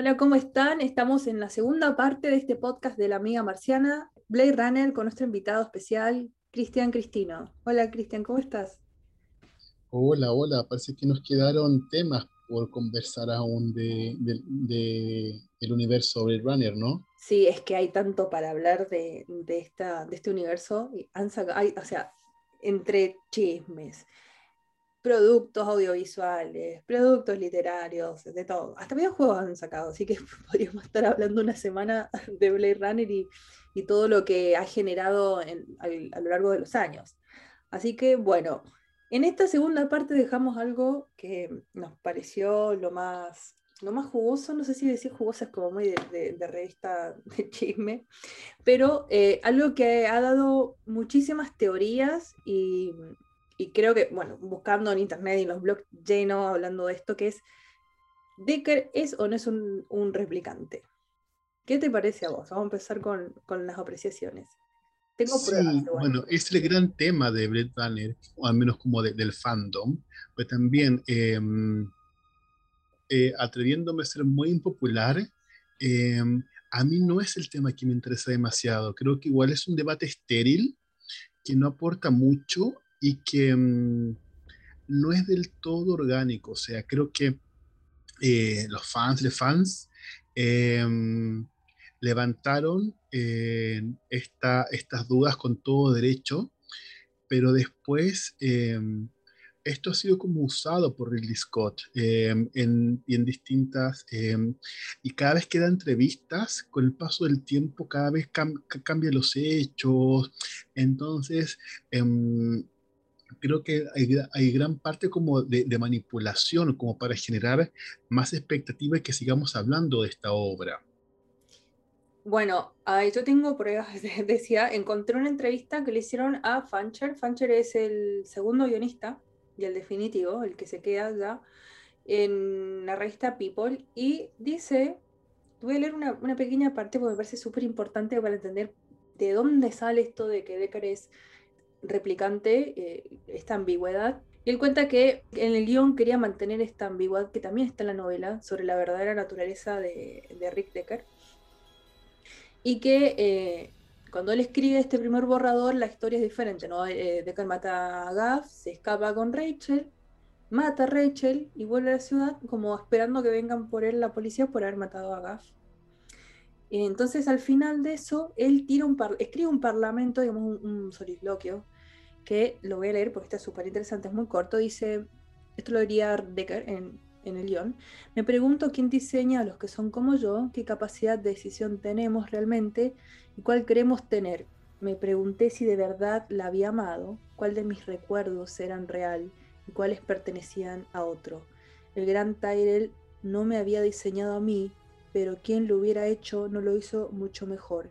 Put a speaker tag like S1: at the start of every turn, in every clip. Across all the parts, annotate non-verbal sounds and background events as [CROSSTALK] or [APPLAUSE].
S1: Hola, ¿cómo están? Estamos en la segunda parte de este podcast de la amiga marciana, Blade Runner, con nuestro invitado especial, Cristian Cristino. Hola, Cristian, ¿cómo estás?
S2: Hola, hola, parece que nos quedaron temas por conversar aún de, del universo Blade Runner, ¿no?
S1: Sí, es que hay tanto para hablar de, esta, de este universo. Han hay, o sea, entre chismes, productos audiovisuales, productos literarios, de todo. Hasta videojuegos han sacado, así que [LAUGHS] podríamos estar hablando una semana de Blade Runner y, todo lo que ha generado a, lo largo de los años. Así que bueno, en esta segunda parte dejamos algo que nos pareció lo más, lo más jugoso, no sé si decir jugoso es como muy de, revista [LAUGHS] de chisme, pero eh, algo que ha dado muchísimas teorías y y creo que, bueno, buscando en internet y en los blogs llenos hablando de esto, que es, ¿Decker es o no es un, replicante? ¿Qué te parece a vos? Vamos a empezar con, las apreciaciones.
S2: Tengo pruebas. bueno, es el gran tema de Blade Runner, o al menos como del fandom, pero también em, eh, atreviéndome a ser muy impopular, em, a mí no es el tema que me interesa demasiado. Creo que igual es un debate estéril que no aporta mucho y que mm, no es del todo orgánico. O sea, creo que eh, los fans, los fans, em, levantaron eh, estas dudas con todo derecho, pero después em, esto ha sido como usado por Ridley Scott em, en, en distintas, y cada vez que da entrevistas, con el paso del tiempo, cada vez cambia los hechos, entonces creo que hay, gran parte como de, manipulación, como para generar más expectativas que sigamos hablando de esta obra.
S1: Bueno, yo tengo pruebas, [LAUGHS] decía, encontré una entrevista que le hicieron a Fancher. Fancher es el segundo guionista y el definitivo, el que se queda ya en la revista People, y dice, voy a leer una, una pequeña parte porque me parece súper importante para entender de dónde sale esto de que Decker es replicante eh, esta ambigüedad. Y él cuenta que en el guion quería mantener esta ambigüedad que también está en la novela sobre la verdadera naturaleza de, Rick Decker. Y que eh, cuando él escribe este primer borrador, la historia es diferente. ¿no? Eh, Decker mata a Gaff, se escapa con Rachel, mata a Rachel y vuelve a la ciudad como esperando que vengan por él la policía por haber matado a Gaff. Entonces, al final de eso, él tira un escribe un parlamento, digamos, un, soliloquio, que lo voy a leer porque está súper interesante, es muy corto. Dice: Esto lo diría Decker en, en el guion. Me pregunto quién diseña a los que son como yo, qué capacidad de decisión tenemos realmente y cuál queremos tener. Me pregunté si de verdad la había amado, cuál de mis recuerdos eran real y cuáles pertenecían a otro. El gran Tyrell no me había diseñado a mí, pero quien lo hubiera hecho no lo hizo mucho mejor.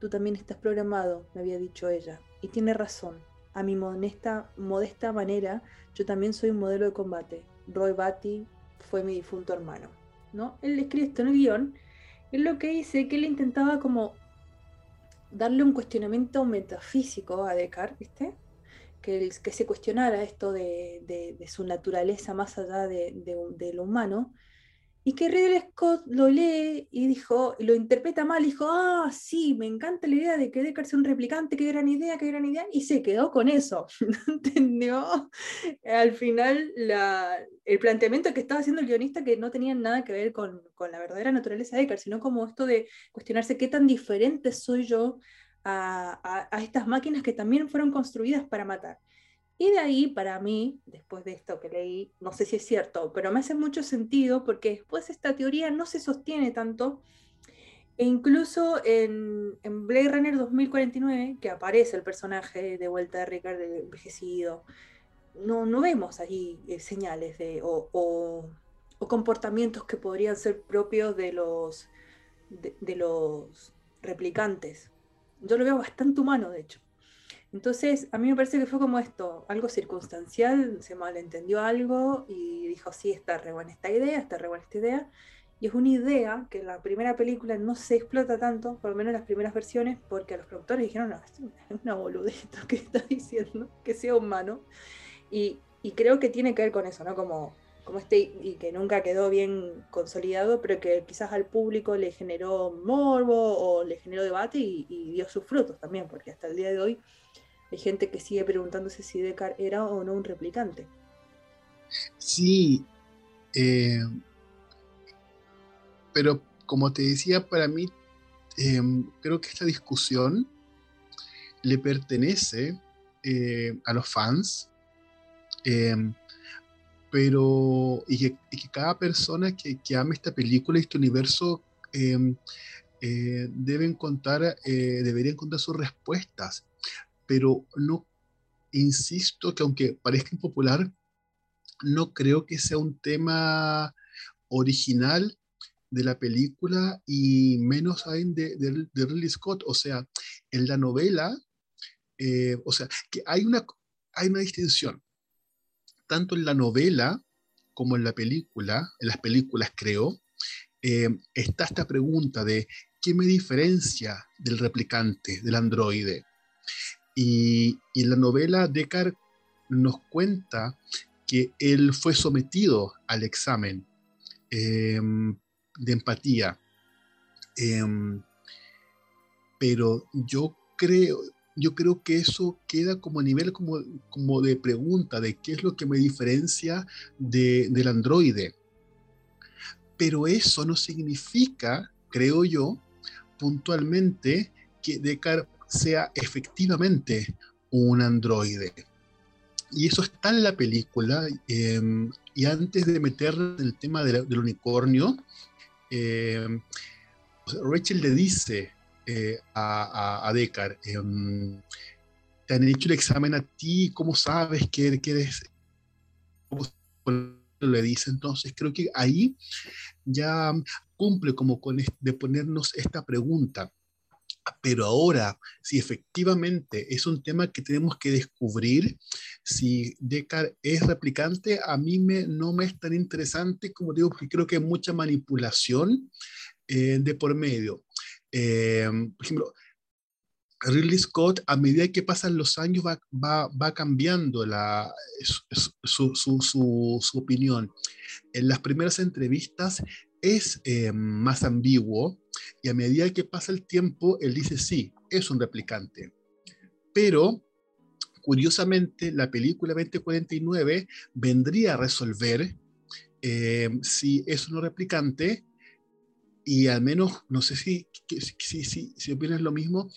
S1: Tú también estás programado, me había dicho ella. Y tiene razón. A mi modesta, modesta manera, yo también soy un modelo de combate. Roy Batty fue mi difunto hermano. ¿no? Él esto en el guion. Es lo que dice que él intentaba como darle un cuestionamiento metafísico a Descartes, ¿viste? Que, que se cuestionara esto de, su naturaleza más allá de lo humano y que Ridley Scott lo lee y dijo, lo interpreta mal, dijo, ah, sí, me encanta la idea de que Deckard sea un replicante, qué gran idea, qué gran idea, y se quedó con eso, [LAUGHS] ¿entendió? Al final, el planteamiento que estaba haciendo el guionista que no tenía nada que ver con, la verdadera naturaleza de Deckard, sino como esto de cuestionarse qué tan diferente soy yo a estas máquinas que también fueron construidas para matar. Y de ahí, para mí, después de esto que leí, no sé si es cierto, pero me hace mucho sentido porque después esta teoría no se sostiene tanto. E incluso en, en Blade Runner 2049, que aparece el personaje de vuelta de Ricardo envejecido, no, no vemos ahí eh, señales de, o, o, comportamientos que podrían ser propios de los, de los replicantes. Yo lo veo bastante humano, de hecho. Entonces, a mí me parece que fue como esto, algo circunstancial, se malentendió algo y dijo, sí, está re buena esta idea, está re buena esta idea. Y es una idea que en la primera película no se explota tanto, por lo menos en las primeras versiones, porque los productores dijeron, no, es una boludita que está diciendo, que sea humano. Y, creo que tiene que ver con eso, ¿no? Como como este y que nunca quedó bien consolidado, pero que quizás al público le generó morbo o le generó debate y, dio sus frutos también, porque hasta el día de hoy hay gente que sigue preguntándose si Deckard era o no un replicante.
S2: Sí, eh, pero como te decía, para mí eh, creo que esta discusión le pertenece eh, a los fans pero y que, cada persona que, que, ame esta película, este universo, deben contar, eh, debería encontrar sus respuestas. Pero no, insisto que aunque parezca impopular, no creo que sea un tema original de la película y menos aún de, de, Ridley Scott. O sea, en la novela, eh, o sea, que hay una, hay una distinción tanto en la novela como en la película, en las películas creo, eh, está esta pregunta de ¿qué me diferencia del replicante, del androide? Y, en la novela Descartes nos cuenta que él fue sometido al examen em, de empatía. Em, pero yo creo, yo creo que eso queda como a nivel como, como de pregunta de qué es lo que me diferencia de, del androide. Pero eso no significa, creo yo, puntualmente que Descartes sea efectivamente un androide. Y eso está en la película. Em, y antes de meter el tema del unicornio, em, Rachel le dice eh, a, a. Em, te han hecho el examen a ti, ¿cómo sabes que, eres? ¿Cómo le dice? Entonces, creo que ahí ya cumple como con de ponernos esta pregunta. Pero ahora, si efectivamente es un tema que tenemos que descubrir, si Decar es replicante, a mí me, no me es tan interesante, como digo, porque creo que hay mucha manipulación eh, de por medio. Eh, por ejemplo, Ridley Scott, a medida que pasan los años, va, va, cambiando la, su, su, su, opinión. En las primeras entrevistas es eh, más ambiguo y a medida que pasa el tiempo, él dice sí, es un replicante. Pero, curiosamente, la película 2049 vendría a resolver eh, si es un replicante y al menos, no sé si, si, si, si opinas lo mismo,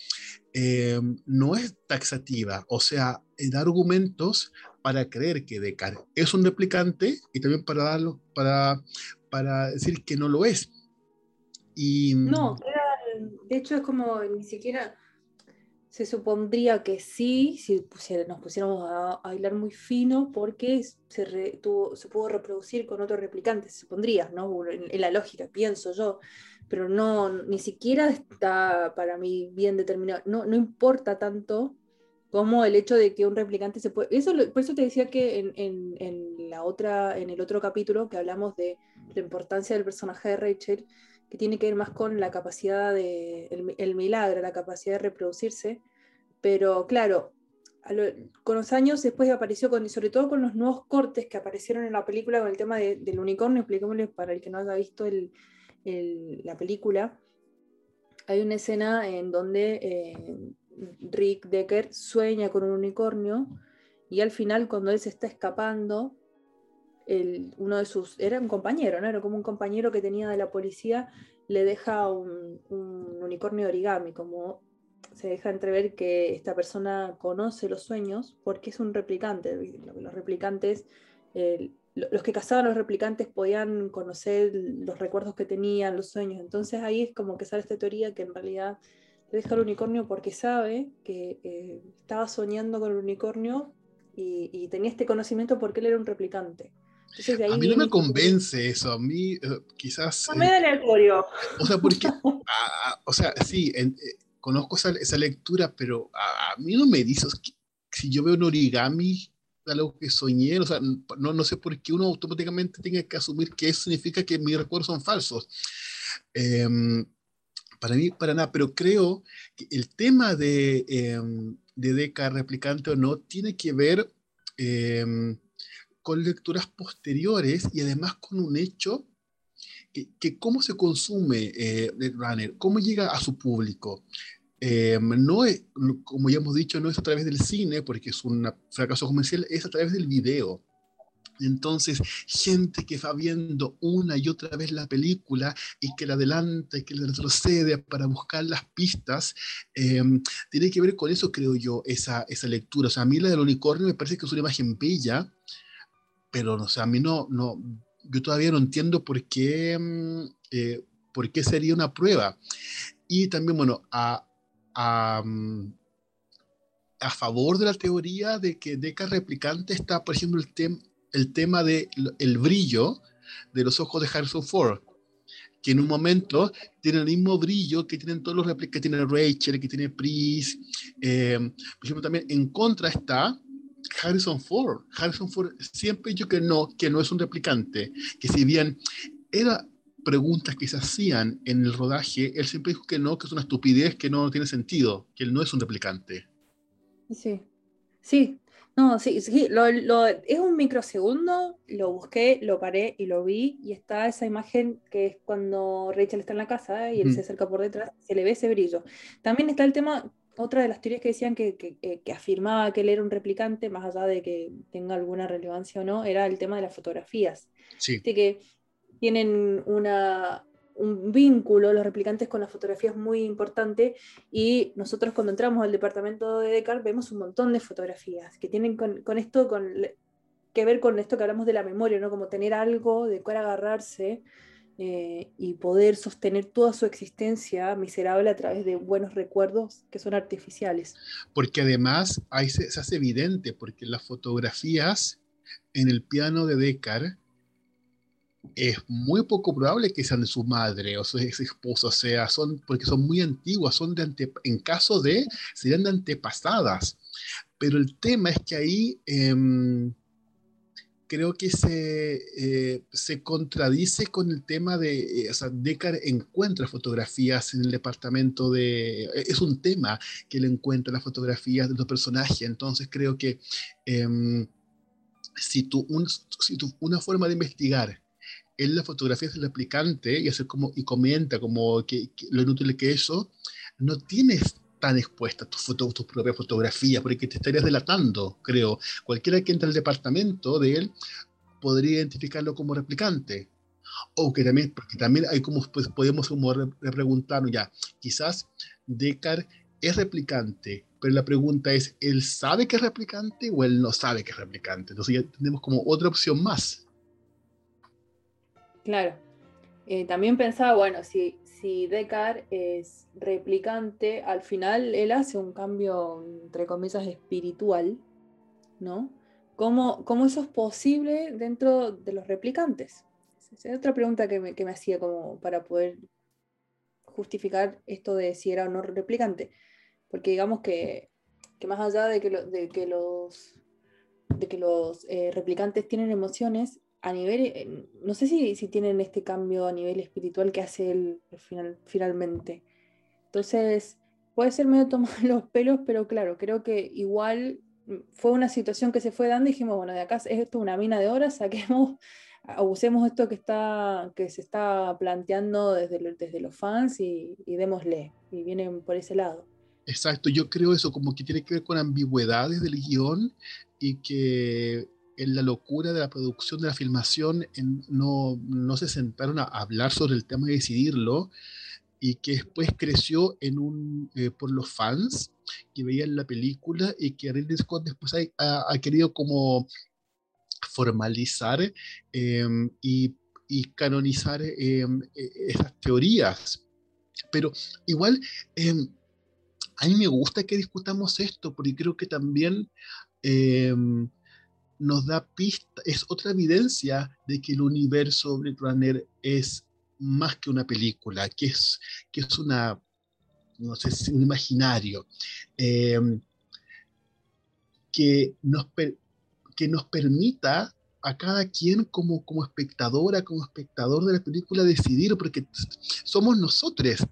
S2: eh, no es taxativa, o sea, da argumentos para creer que Descartes es un replicante y también para, darlo, para, para decir que no lo es.
S1: Y, no, de hecho es como ni siquiera se supondría que sí, si nos pusiéramos a, bailar muy fino, porque se, se pudo reproducir con otros replicantes, se supondría, ¿no? En, la lógica, pienso yo, pero no, ni siquiera está para mí bien determinado, no, no importa tanto como el hecho de que un replicante se puede... Eso, por eso te decía que en, en, la otra, en el otro capítulo que hablamos de la importancia del personaje de Rachel, que tiene que ver más con la capacidad de, el, milagro, la capacidad de reproducirse, pero claro, con los años después apareció, con, y sobre todo con los nuevos cortes que aparecieron en la película con el tema del unicornio, expliquémosle para el que no haya visto la película, hay una escena en donde eh, Rick Decker sueña con un unicornio y al final cuando él se está escapando, uno de sus, era un compañero, ¿no? Era como un compañero que tenía de la policía, le deja un, unicornio origami, como se deja entrever que esta persona conoce los sueños porque es un replicante. Los replicantes, los que cazaban los replicantes podían conocer los recuerdos que tenían, los sueños. Entonces ahí es como que sale esta teoría que en realidad le deja el unicornio porque sabe que eh, estaba soñando con el unicornio y, tenía este conocimiento porque él era un replicante
S2: a mí no me convence eso, a mí eh, quizás...
S1: No me da aleatorio.
S2: O sea, porque, [LAUGHS] o sea, sí, eh, conozco esa, esa, lectura, pero a, mí no me dices que si yo veo un origami, algo que soñé, o sea, no, no sé por qué uno automáticamente tiene que asumir que eso significa que mis recuerdos son falsos. Em, para mí, para nada, pero creo que el tema de, eh, de Deca replicante o no tiene que ver... Eh, con lecturas posteriores y además con un hecho que, cómo se consume eh, Runner, cómo llega a su público. Eh, no es, como ya hemos dicho, no es a través del cine, porque es un fracaso comercial, es a través del video. Entonces, gente que va viendo una y otra vez la película y que la adelanta y que la retrocede para buscar las pistas, eh, tiene que ver con eso, creo yo, esa, esa lectura. O sea, a mí la del unicornio me parece que es una imagen bella, pero o sea, a mí no, no, yo todavía no entiendo por qué, mm, eh, por qué sería una prueba. Y también, bueno, a, a, mm, a favor de la teoría de que Deca replicante está, por ejemplo, el, tema el tema del el brillo de los ojos de Harrison Ford, que en un momento tiene el mismo brillo que tienen todos los replicas que tiene Rachel, que tiene Pris. Eh, por ejemplo, también en contra está Harrison Ford. Harrison Ford siempre dicho que no, que no es un replicante, que si bien era preguntas que se hacían en el rodaje, él siempre dijo que no, que es una estupidez, que no tiene sentido, que él no es un replicante.
S1: Sí, sí, no, sí, sí, lo, es un microsegundo, lo busqué, lo paré y lo vi, y está esa imagen que es cuando Rachel está en la casa y él se acerca por detrás, se le ve ese brillo. También está el tema, otra de las teorías que decían que, que, eh, que, afirmaba que él era un replicante, más allá de que tenga alguna relevancia o no, era el tema de las fotografías.
S2: Sí.
S1: que tienen una, un vínculo, los replicantes con la fotografía es muy importante y nosotros cuando entramos al departamento de Descartes vemos un montón de fotografías que tienen con, esto con, que ver con esto que hablamos de la memoria, ¿no? como tener algo de cual agarrarse eh, y poder sostener toda su existencia miserable a través de buenos recuerdos que son artificiales.
S2: Porque además ahí se, se hace evidente, porque las fotografías en el piano de Descartes es muy poco probable que sean de su madre o su ex esposo, o sea, son, porque son muy antiguas, son de en caso de, serían de antepasadas. Pero el tema es que ahí em, creo que se, eh, se contradice con el tema de, eh, o sea, Deckard encuentra fotografías en el departamento de, eh, es un tema que él encuentra las fotografías de los personajes, entonces creo que em, si, tú, una forma de investigar él la fotografía del aplicante y hacer como y comenta como que, lo inútil que eso no tienes tan expuesta tus tus propias fotografías, porque te estarías delatando, creo. Cualquiera que entre al departamento de él podría identificarlo como replicante. O que también, porque también hay como, pues podemos como preguntarnos ya, quizás Descartes es replicante, pero la pregunta es, ¿él sabe que es replicante o él no sabe que es replicante? Entonces ya tenemos como otra opción más.
S1: Claro. Eh, también pensaba, bueno, si, si Descartes es replicante, al final él hace un cambio, entre comillas, espiritual, ¿no? ¿Cómo, cómo eso es posible dentro de los replicantes? Esa es otra pregunta que me, que me hacía como para poder justificar esto de si era o no replicante. Porque digamos que, que más allá de que, de que los, de que los eh, replicantes tienen emociones, a nivel, eh, no sé si, si, tienen este cambio a nivel espiritual que hace él final, finalmente. Entonces, puede ser medio tomar [LAUGHS] los pelos, pero claro, creo que igual mm, fue una situación que se fue dando y dijimos, bueno, de acá es esto una mina de horas, [LAUGHS] saquemos, usemos esto que, está, que se está planteando desde, desde los fans y, y démosle, y vienen por ese lado.
S2: Exacto, yo creo eso como que tiene que ver con ambigüedades del guion y que en la locura de la producción de la filmación no, no, se sentaron a hablar sobre el tema y decidirlo, y que después creció en un, eh, por los fans que veían la película y que Ridley Scott después ha, querido como formalizar em, y, y, canonizar em, e, esas teorías. Pero igual, em, a mí me gusta que discutamos esto, porque creo que también nos da pista, es otra evidencia de que el universo Blade Runner es más que una película, que es, que es una, no sé, un imaginario, em, que, nos que nos permita a cada quien como, como espectadora, como espectador de la película decidir, porque somos nosotros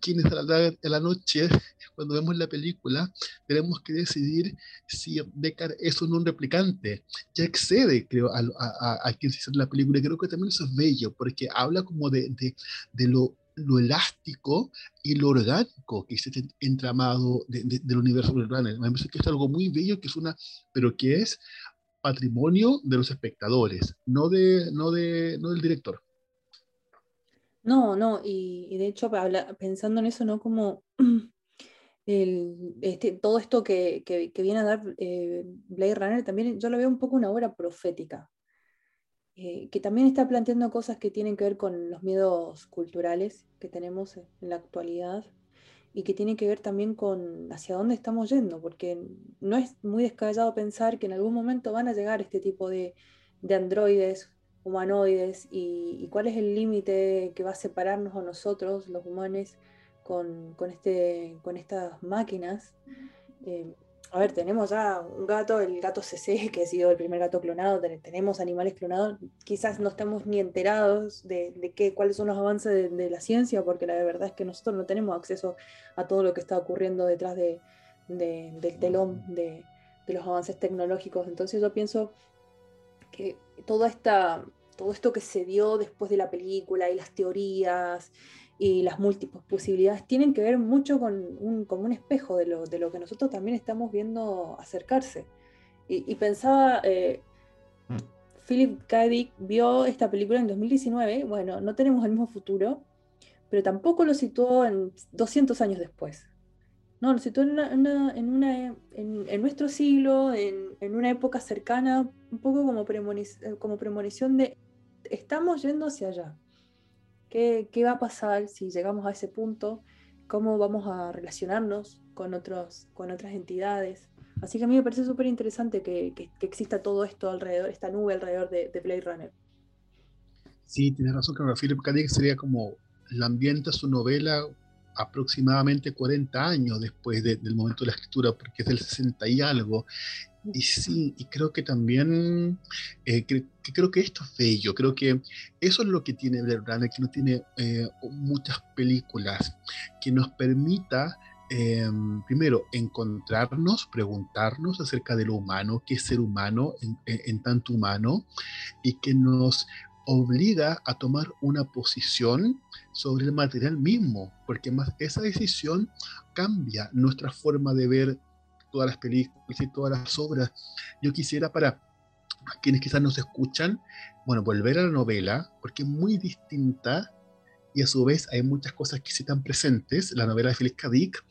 S2: quienes a la, la noche, cuando vemos la película, tenemos que decidir si Deckard es un replicante. Ya excede, creo, a, a, a, quien se hizo la película. Y creo que también eso es bello, porque habla como de, de, de lo lo elástico y lo orgánico que es este entramado de, de, del universo Runner. Me parece que es algo muy bello, que es una, pero que es patrimonio de los espectadores, no, de, no, de, no del director.
S1: No, no, y, de hecho, pensando en eso, ¿no? Como [CLEARS THROAT] este, todo esto que, viene a dar eh, Blade Runner, también yo lo veo un poco una obra profética, eh, que también está planteando cosas que tienen que ver con los miedos culturales que tenemos en la actualidad y que tiene que ver también con hacia dónde estamos yendo, porque no es muy descabellado pensar que en algún momento van a llegar este tipo de, de androides, humanoides, y, cuál es el límite que va a separarnos a nosotros, los humanos, con, con, este, con estas máquinas. Eh, a ver, tenemos ya un gato, el gato CC, que ha sido el primer gato clonado, tenemos animales clonados, quizás no estamos ni enterados de, qué, cuáles son los avances de, la ciencia, porque la verdad es que nosotros no tenemos acceso a todo lo que está ocurriendo detrás de, del telón de, los avances tecnológicos. Entonces yo pienso que toda esta, todo esto que se dio después de la película y las teorías y las múltiples posibilidades tienen que ver mucho con un, como un espejo de lo, de lo, que nosotros también estamos viendo acercarse. Y, pensaba, eh, mm. Philip K. Dick vio esta película en 2019, bueno, no tenemos el mismo futuro, pero tampoco lo situó en 200 años después. No, lo situó en, una, en, en, nuestro siglo, en, una época cercana, un poco como, como premonición de estamos yendo hacia allá. ¿Qué, va a pasar si llegamos a ese punto? ¿Cómo vamos a relacionarnos con, otros, con otras entidades? Así que a mí me parece súper interesante que, exista todo esto alrededor, esta nube alrededor de, de Blade Runner.
S2: Sí, tienes razón, que Philip K. Sería como la ambienta su novela aproximadamente 40 años después del momento de la escritura, porque es del 60 y algo, y sí, y creo que también, eh, que, creo que esto es bello, creo que eso es lo que tiene Blade Runner, que no tiene eh, muchas películas, que nos permita, em, primero, encontrarnos, preguntarnos acerca de lo humano, qué es ser humano en, tanto humano, y que nos obliga a tomar una posición sobre el material mismo, porque más esa decisión cambia nuestra forma de ver todas las películas y todas las obras. Yo quisiera para quienes quizás nos escuchan, bueno, volver a la novela, porque es muy distinta y a su vez hay muchas cosas que sí están presentes, la novela de Philip K. Dick,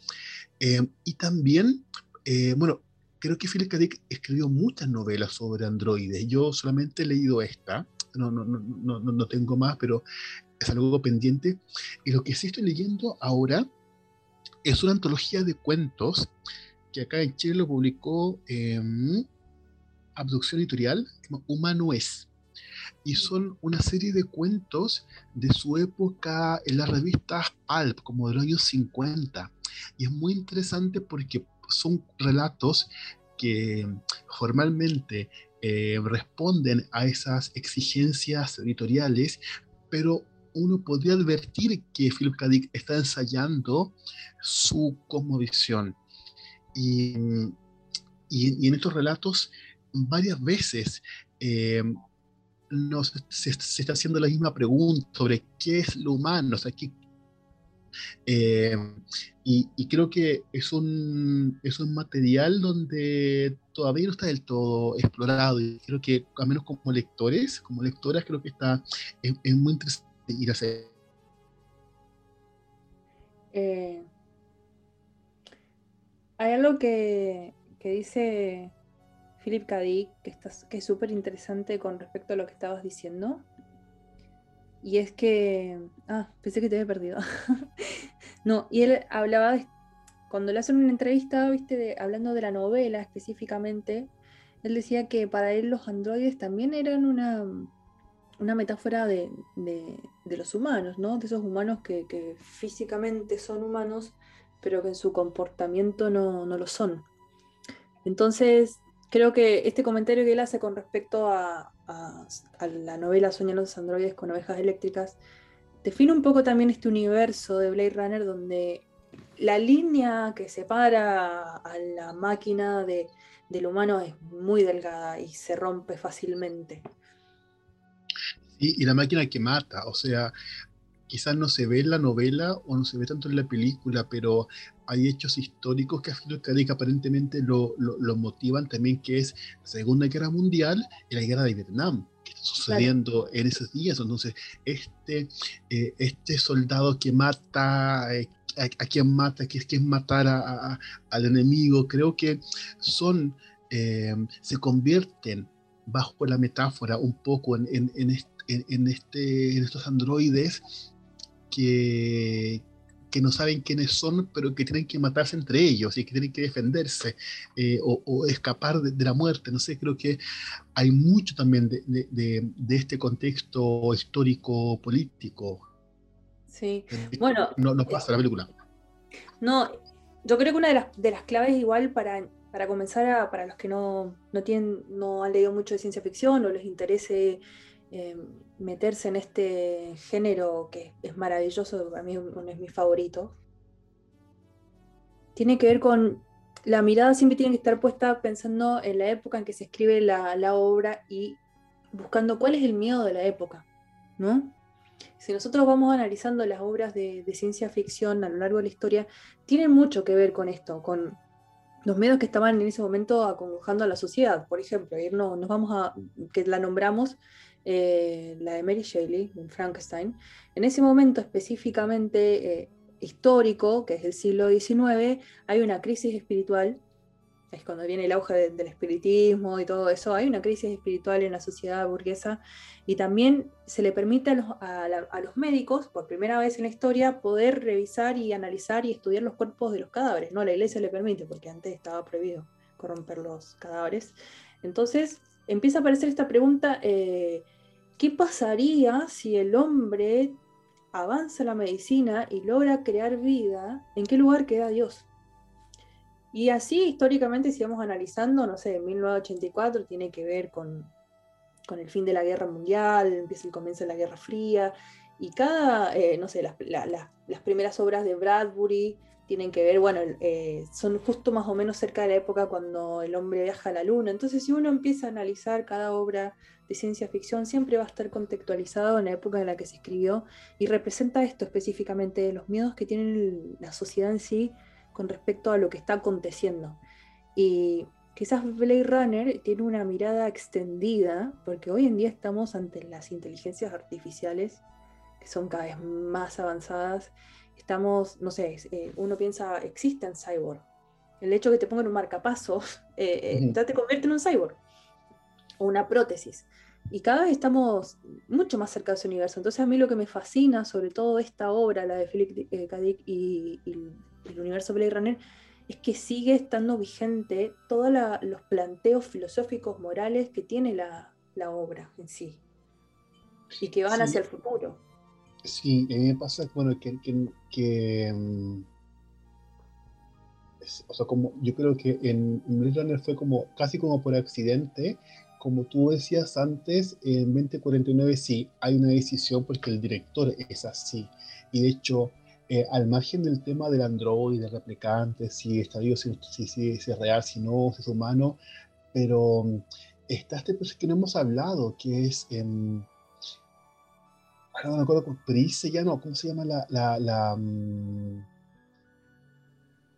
S2: eh, y también, eh, bueno, creo que Philip K. Dick escribió muchas novelas sobre androides, yo solamente he leído esta, no, no, no, no, no tengo más, pero es algo pendiente, y lo que sí estoy leyendo ahora es una antología de cuentos que acá en Chile lo publicó eh, Abducción Editorial, Humano es. Y son una serie de cuentos de su época en las revistas Pulp, como de los años 50. Y es muy interesante porque son relatos que formalmente eh, responden a esas exigencias editoriales, pero uno podría advertir que Philip K. Dick está ensayando su cosmovisión. Y, y, en estos relatos, varias veces eh, nos, se, está haciendo la misma pregunta sobre qué es lo humano, o sea, qué, eh, y, y, creo que es un, es un material donde todavía no está del todo explorado y creo que, al menos como lectores, como lectoras, creo que está, es, es muy interesante a hacer.
S1: Eh, hay algo que, dice Philip K. que, que es súper interesante con respecto a lo que estabas diciendo. Y es que. Ah, pensé que te había perdido. [LAUGHS] no, y él hablaba de. Cuando le hacen una entrevista, viste, hablando de la novela específicamente, él decía que para él los androides también eran una, una metáfora de, los humanos, ¿no? De esos humanos que, físicamente son humanos, pero que en su comportamiento no, lo son. Entonces, creo que este comentario que él hace con respecto a, la novela Soñando los androides con ovejas eléctricas define un poco también este universo de Blade Runner donde la línea que separa a la máquina de, del humano es muy delgada y se rompe fácilmente.
S2: Y la máquina que mata, o sea, quizás no se ve en la novela o no se ve tanto en la película, pero hay hechos históricos que que aparentemente lo, lo, motivan también, que es la Segunda Guerra Mundial y la Guerra de Vietnam, que está sucediendo en esos días. Entonces, este, eh, este soldado que mata, eh, a, quien mata, que es quien matar a, al enemigo, creo que son, eh, se convierten bajo la metáfora un poco en, en, en, en, este, en estos androides que, que no saben quiénes son, pero que tienen que matarse entre ellos y que tienen que defenderse eh, o, escapar de, la muerte. No sé, creo que hay mucho también de, de, de este contexto histórico-político.
S1: Sí, bueno.
S2: No, no pasa la película.
S1: No, yo creo que una de las, de las claves igual para, para comenzar, a, para los que no, no, tienen, no han leído mucho de ciencia ficción o les interese eh, meterse en este género que es maravilloso, para mí es mi favorito, tiene que ver con la mirada siempre tiene que estar puesta pensando en la época en que se escribe la, obra y buscando cuál es el miedo de la época, ¿no? Si nosotros vamos analizando las obras de, ciencia ficción a lo largo de la historia, tienen mucho que ver con esto, con los miedos que estaban en ese momento acongojando a la sociedad. Por ejemplo, nos vamos a, que la nombramos, eh, la de Mary Shelley, en Frankenstein, en ese momento específicamente eh, histórico, que es el siglo XIX, hay una crisis espiritual, es cuando viene el auge del espiritismo y todo eso, hay una crisis espiritual en la sociedad burguesa y también se le permite a los, médicos, por primera vez en la historia, poder revisar y analizar y estudiar los cuerpos de los cadáveres. No, la iglesia le permite, porque antes estaba prohibido corromper los cadáveres. Entonces empieza a aparecer esta pregunta, eh, ¿Qué pasaría si el hombre avanza la medicina y logra crear vida? ¿En qué lugar queda Dios? Y así históricamente, si vamos analizando, no sé, 1984 tiene que ver con, con el fin de la guerra mundial, empieza el comienzo de la Guerra Fría, y cada, eh, no sé, las, las, primeras obras de Bradbury tienen que ver, bueno, eh, son justo más o menos cerca de la época cuando el hombre viaja a la luna. Entonces, si uno empieza a analizar cada obra de ciencia ficción siempre va a estar contextualizado en la época en la que se escribió y representa esto específicamente, los miedos que tiene la sociedad en sí con respecto a lo que está aconteciendo. Y quizás Blade Runner tiene una mirada extendida, porque hoy en día estamos ante las inteligencias artificiales que son cada vez más avanzadas. Estamos, no sé, eh, uno piensa, existen cyborg. El hecho de que te pongan un marcapaso [LAUGHS] eh, eh te convierte en un cyborg o una prótesis. Y cada vez estamos mucho más cerca de ese universo. Entonces a mí lo que me fascina, sobre todo esta obra, la de Philip eh, K. Dick y, el universo Blade Runner, es que sigue estando vigente todos los planteos filosóficos, morales que tiene la, obra en sí. Y que van hacia el futuro.
S2: Sí, a mí me pasa bueno, que, que, mm, o sea, como yo creo que en Blade Runner fue como casi como por accidente como tú decías antes, en 2049 sí hay una decisión porque el director es así. Y de hecho, eh, al margen del tema del android, del replicante, si está vivo, si, si, es real, si no, si es humano, pero mm, está este proceso que no hemos hablado, que es. en ahora no me acuerdo cómo se llama, ¿cómo se llama la, la, la, mm,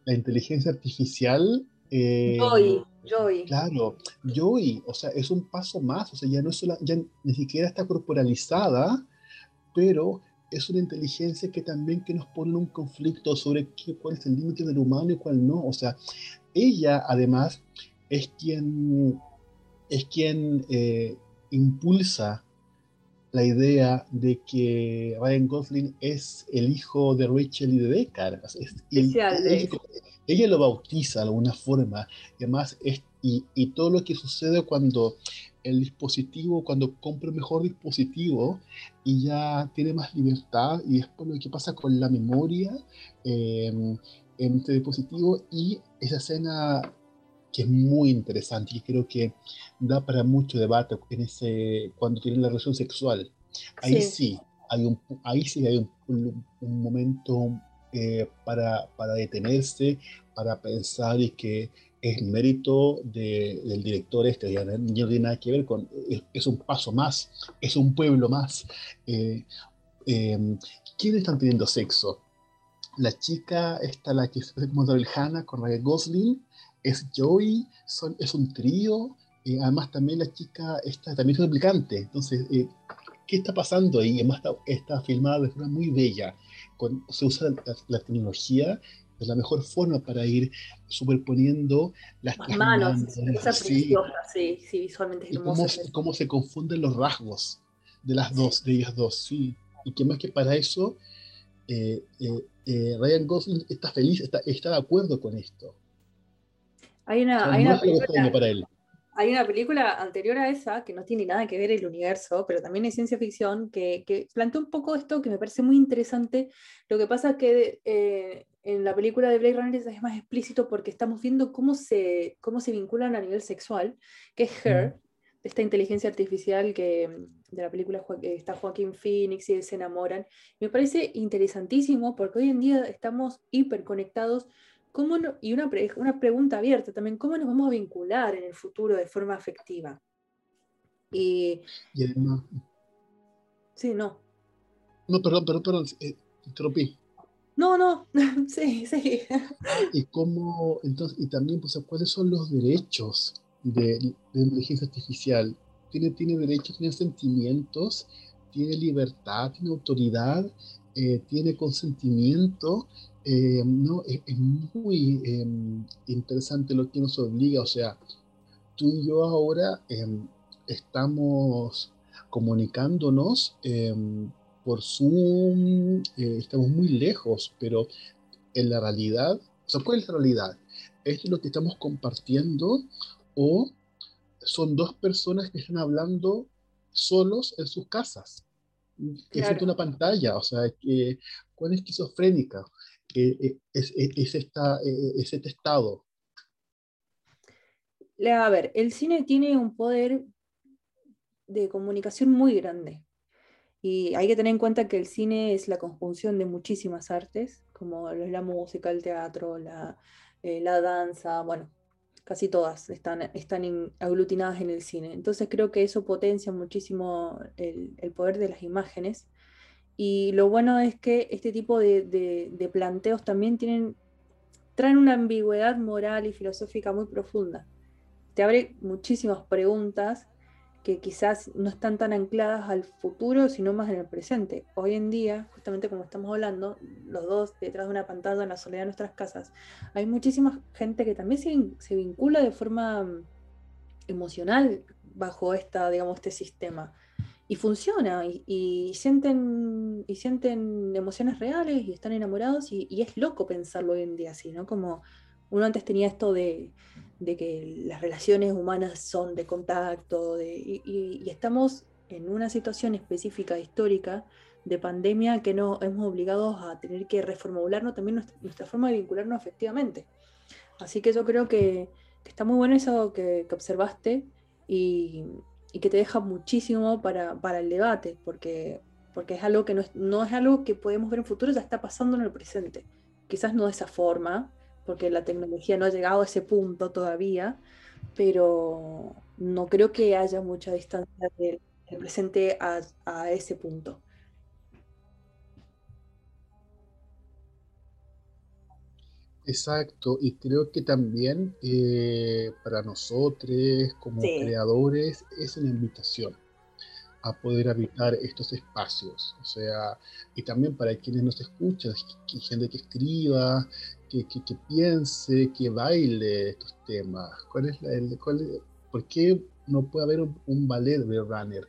S2: la inteligencia artificial?
S1: Eh, Joy.
S2: Claro, Joy, o sea, es un paso más, o sea, ya no es ya ni siquiera está corporalizada, pero es una inteligencia que también que nos pone en un conflicto sobre qué, cuál es el límite del humano y cuál no. O sea, ella además es quien, es quien eh, impulsa la idea de que Ryan Gosling es el hijo de Rachel y de Deckard. ella, lo bautiza de alguna forma. Y además, es, y, y, todo lo que sucede cuando el dispositivo, cuando compra mejor dispositivo y ya tiene más libertad, y después lo que pasa con la memoria eh, en este dispositivo y esa escena que es muy interesante y creo que da para mucho debate en ese, cuando tienen la relación sexual. Ahí sí. hay un, ahí sí hay un, momento eh, para, para, detenerse, para pensar y que es mérito del director este, ya no tiene nada que ver con, es, un paso más, es un pueblo más. Eh, eh, ¿Quiénes están teniendo sexo? La chica, esta, la que se como Hannah con Ryan Gosling, es Joey, son, es un trío, eh, además también la chica esta también es replicante, entonces, eh, ¿qué está pasando ahí? Además está, está, filmada de forma muy bella, con, se usa la, tecnología de la mejor forma para ir superponiendo las,
S1: manos, esa sí, sí, sí, visualmente es
S2: hermoso. Cómo, cómo, se confunden los rasgos de las dos, de ellas dos, sí. Y que más que para eso, eh, Ryan Gosling está feliz, está, está de acuerdo con esto.
S1: Hay una, hay, una película, hay una película anterior a esa que no tiene nada que ver el universo, pero también es ciencia ficción, que, que plantea un poco esto que me parece muy interesante. Lo que pasa es que eh, en la película de Blade Runner es más explícito porque estamos viendo cómo se, cómo se vinculan a nivel sexual, que es Her, esta inteligencia artificial que de la película está Joaquín Phoenix y él se enamoran. Me parece interesantísimo porque hoy en día estamos hiperconectados ¿Cómo y una, una pregunta abierta también, ¿cómo nos vamos a vincular en el futuro de forma afectiva? Y,
S2: además...
S1: Sí, no.
S2: No, perdón, perdón, perdón, eh, interrumpí.
S1: No, no, [LAUGHS] sí, sí.
S2: Y cómo, entonces, y también, pues, ¿cuáles son los derechos de, de inteligencia artificial? Tiene, tiene derechos, tiene sentimientos, tiene libertad, tiene autoridad, eh, tiene consentimiento eh, no, es, muy em, interesante lo que nos obliga, o sea, tú y yo ahora em, estamos comunicándonos em, por Zoom, eh, estamos muy lejos, pero en la realidad, o ¿cuál es la realidad? ¿Es lo que estamos compartiendo o son dos personas que están hablando solos en sus casas? Es una pantalla, o sea, que, ¿cuál es esquizofrénica? Eh, es, es, esta, eh, es este estado.
S1: A ver, el cine tiene un poder de comunicación muy grande. Y hay que tener en cuenta que el cine es la conjunción de muchísimas artes, como la música, el teatro, la, eh, la danza, bueno, casi todas están, están aglutinadas en el cine. Entonces creo que eso potencia muchísimo el, el poder de las imágenes y lo bueno es que este tipo de, planteos también tienen, traen una ambigüedad moral y filosófica muy profunda. Te abre muchísimas preguntas que quizás no están tan ancladas al futuro, sino más en el presente. Hoy en día, justamente como estamos hablando, los dos detrás de una pantalla en la soledad de nuestras casas, hay muchísima gente que también se, vincula de forma mm, emocional bajo esta, digamos, este sistema y funciona y, sienten, y sienten emociones reales y están enamorados y, es loco pensarlo hoy en día así, ¿no? Como uno antes tenía esto de, que las relaciones humanas son de contacto y, estamos en una situación específica histórica de pandemia que nos hemos obligado a tener que reformularnos también nuestra, forma de vincularnos efectivamente. Así que yo creo que, está muy bueno eso que, que observaste y, y que te deja muchísimo para, el debate, porque, porque es algo que no es, no es algo que podemos ver en futuro, ya está pasando en el presente. Quizás no de esa forma, porque la tecnología no ha llegado a ese punto todavía, pero no creo que haya mucha distancia del, presente a, a ese punto.
S2: Exacto, y creo que también eh, para nosotros como creadores es una invitación a poder habitar estos espacios, o sea, y también para quienes nos escuchan, gente que escriba, que, que, piense, que baile estos temas. ¿Cuál es el, cuál ¿Por qué no puede haber un, un ballet de runner?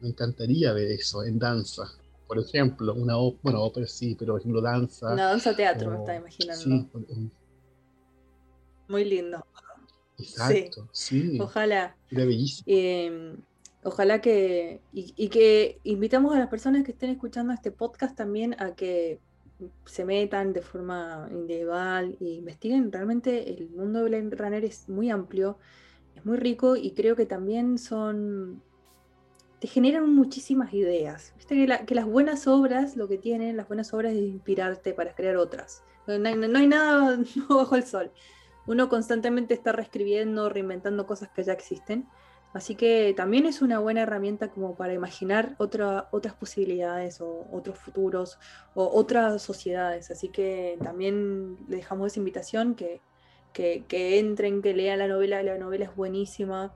S2: Me encantaría ver eso en danza por ejemplo, una ópera, bueno, ópera sí, pero por ejemplo danza.
S1: Una danza teatro, me está imaginando. Sí, muy lindo.
S2: Exacto, sí.
S1: Ojalá.
S2: Era bellísimo.
S1: Em, ojalá que. Y, que invitamos a las personas que estén escuchando este podcast también a que se metan de forma individual e investiguen. Realmente el mundo de Blade Runner es muy amplio, es muy rico y creo que también son te generan muchísimas ideas. Viste que, las buenas obras, lo que tienen, las buenas obras es inspirarte para crear otras. No, no hay nada [LAUGHS] bajo el sol. Uno constantemente está reescribiendo, reinventando cosas que ya existen. Así que también es una buena herramienta como para imaginar otras posibilidades o otros futuros o otras sociedades. Así que también le dejamos esa invitación que, entren, que lean la novela. La novela es buenísima.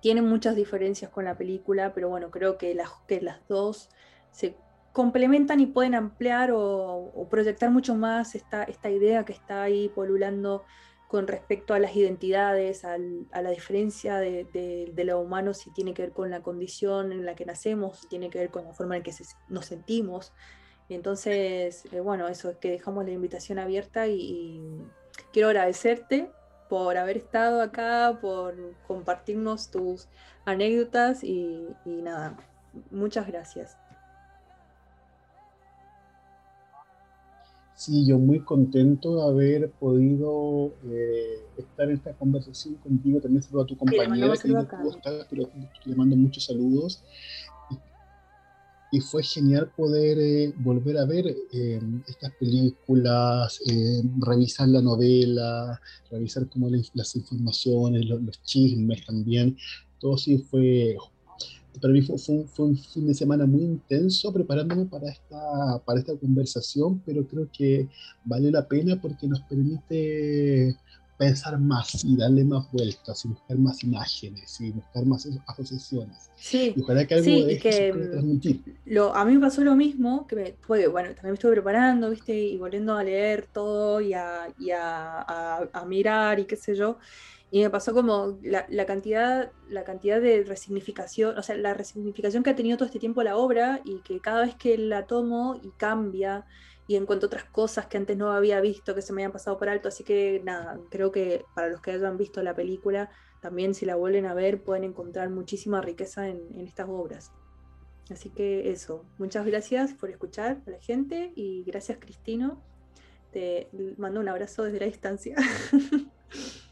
S1: Tiene muchas diferencias con la película, pero bueno, creo que las, que las dos se complementan y pueden ampliar o, proyectar mucho más esta idea que está ahí polulando con respecto a las identidades, a la diferencia de, lo humano, si tiene que ver con la condición en la que nacemos, si tiene que ver con la forma en que nos sentimos. Entonces, eh, bueno, eso es que dejamos la invitación abierta y, quiero agradecerte por haber estado acá, por compartirnos tus anécdotas y nada, muchas gracias.
S2: Sí, yo muy contento de haber podido eh, estar en esta conversación contigo. También saludo a tu compañera que no pudo estar, pero le mando muchos saludos. Y, fue genial poder eh, volver a ver eh, estas películas, revisar la novela, revisar como las, informaciones, los, los, chismes también. Todo sí fue para mí fue, un, fin de semana muy intenso preparándome para esta, para esta conversación, pero creo que vale la pena porque nos permite pensar más y darle más vueltas y buscar más imágenes y buscar más asociaciones.
S1: Sí, y ojalá que algo de que, se pueda transmitir. Lo, a mí me pasó lo mismo, que me, fue, bueno, también me estuve preparando, ¿viste? Y volviendo a leer todo y a, y a, a mirar y qué sé yo. Y me pasó como la, cantidad, la cantidad de resignificación, o sea, la resignificación que ha tenido todo este tiempo la obra y que cada vez que la tomo y cambia y encuentro otras cosas que antes no había visto, que se me habían pasado por alto. Así que nada, creo que para los que hayan visto la película, también si la vuelven a ver pueden encontrar muchísima riqueza en, en estas obras. Así que eso, muchas gracias por escuchar a la gente y gracias Cristino. Te mando un abrazo desde la distancia. [LAUGHS]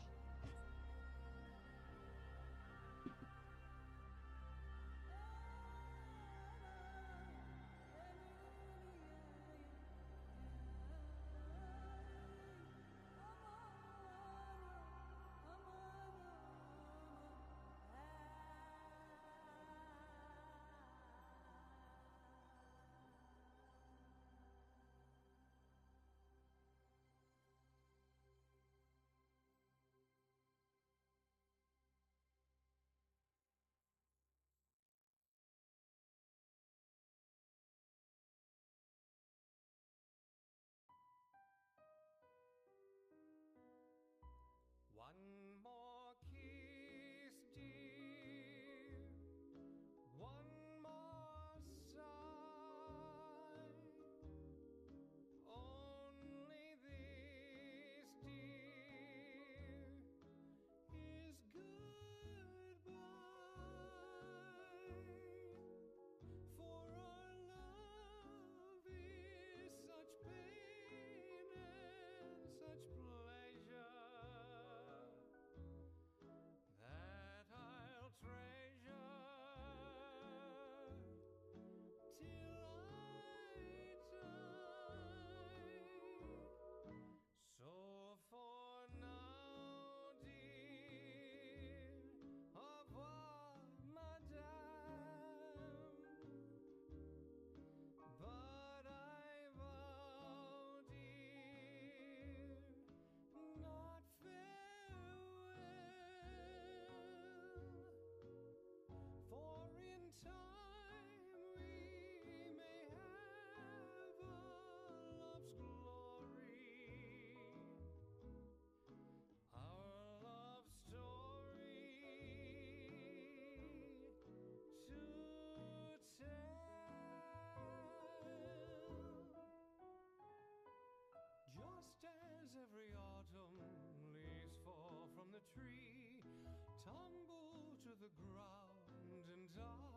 S3: all